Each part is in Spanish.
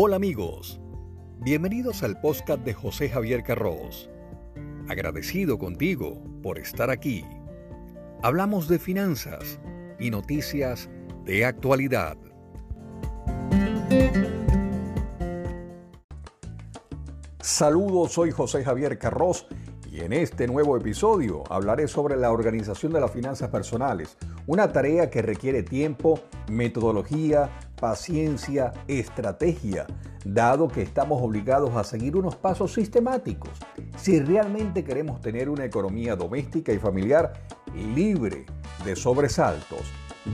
Hola amigos, bienvenidos al podcast de José Javier Carros. Agradecido contigo por estar aquí. Hablamos de finanzas y noticias de actualidad. Saludos, soy José Javier Carros y en este nuevo episodio hablaré sobre la organización de las finanzas personales, una tarea que requiere tiempo, metodología, paciencia, estrategia, dado que estamos obligados a seguir unos pasos sistemáticos si realmente queremos tener una economía doméstica y familiar libre de sobresaltos.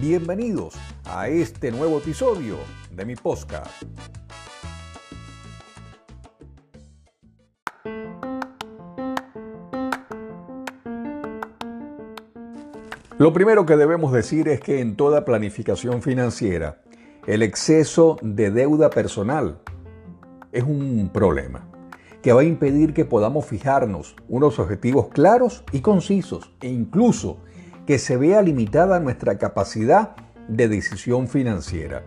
Bienvenidos a este nuevo episodio de mi podcast. Lo primero que debemos decir es que en toda planificación financiera, el exceso de deuda personal es un problema que va a impedir que podamos fijarnos unos objetivos claros y concisos e incluso que se vea limitada nuestra capacidad de decisión financiera.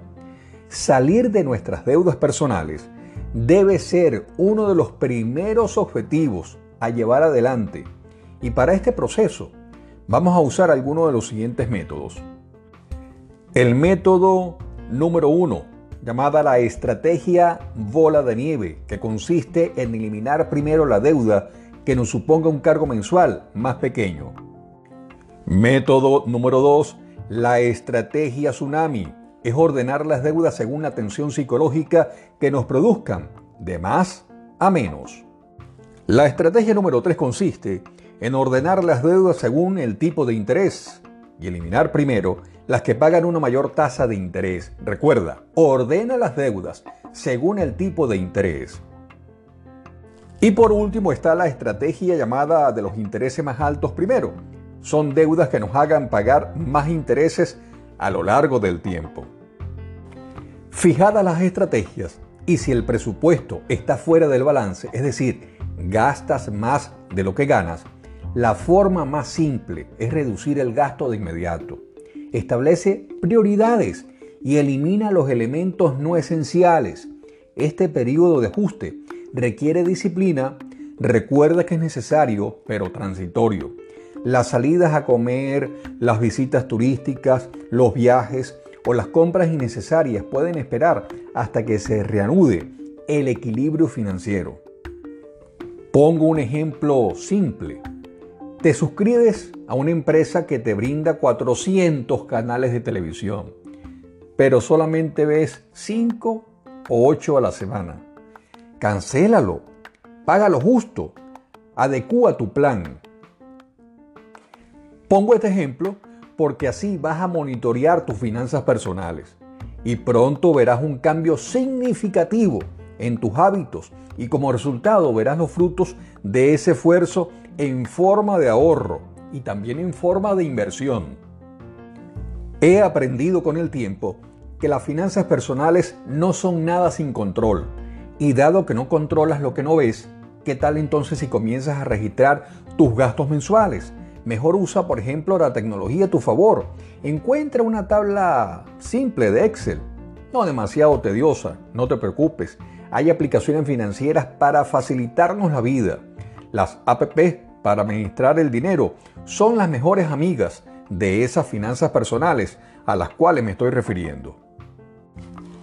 Salir de nuestras deudas personales debe ser uno de los primeros objetivos a llevar adelante y para este proceso Vamos a usar alguno de los siguientes métodos. El método número uno, llamada la estrategia bola de nieve, que consiste en eliminar primero la deuda que nos suponga un cargo mensual más pequeño. Método número dos, la estrategia tsunami, es ordenar las deudas según la tensión psicológica que nos produzcan, de más a menos. La estrategia número tres consiste en ordenar las deudas según el tipo de interés y eliminar primero las que pagan una mayor tasa de interés. Recuerda, ordena las deudas según el tipo de interés. Y por último está la estrategia llamada de los intereses más altos primero. Son deudas que nos hagan pagar más intereses a lo largo del tiempo. Fijadas las estrategias y si el presupuesto está fuera del balance, es decir, gastas más de lo que ganas, la forma más simple es reducir el gasto de inmediato. Establece prioridades y elimina los elementos no esenciales. Este periodo de ajuste requiere disciplina. Recuerda que es necesario, pero transitorio. Las salidas a comer, las visitas turísticas, los viajes o las compras innecesarias pueden esperar hasta que se reanude el equilibrio financiero. Pongo un ejemplo simple. Te suscribes a una empresa que te brinda 400 canales de televisión, pero solamente ves 5 o 8 a la semana. Cancélalo, paga lo justo, adecúa tu plan. Pongo este ejemplo porque así vas a monitorear tus finanzas personales y pronto verás un cambio significativo en tus hábitos y como resultado verás los frutos de ese esfuerzo en forma de ahorro y también en forma de inversión. He aprendido con el tiempo que las finanzas personales no son nada sin control y dado que no controlas lo que no ves, ¿qué tal entonces si comienzas a registrar tus gastos mensuales? Mejor usa, por ejemplo, la tecnología a tu favor. Encuentra una tabla simple de Excel, demasiado tediosa, no te preocupes. Hay aplicaciones financieras para facilitarnos la vida. Las APP para administrar el dinero son las mejores amigas de esas finanzas personales a las cuales me estoy refiriendo.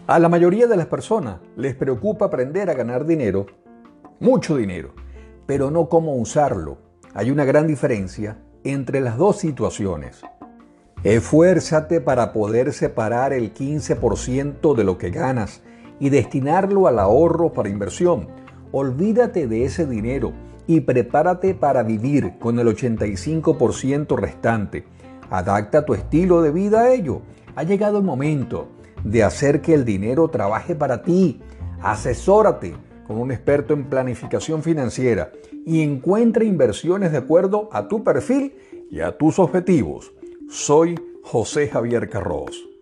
A la mayoría de las personas les preocupa aprender a ganar dinero, mucho dinero, pero no cómo usarlo. Hay una gran diferencia entre las dos situaciones. Esfuérzate para poder separar el 15% de lo que ganas y destinarlo al ahorro para inversión. Olvídate de ese dinero y prepárate para vivir con el 85% restante. Adapta tu estilo de vida a ello. Ha llegado el momento de hacer que el dinero trabaje para ti. Asesórate con un experto en planificación financiera y encuentra inversiones de acuerdo a tu perfil y a tus objetivos. Soy José Javier Carros.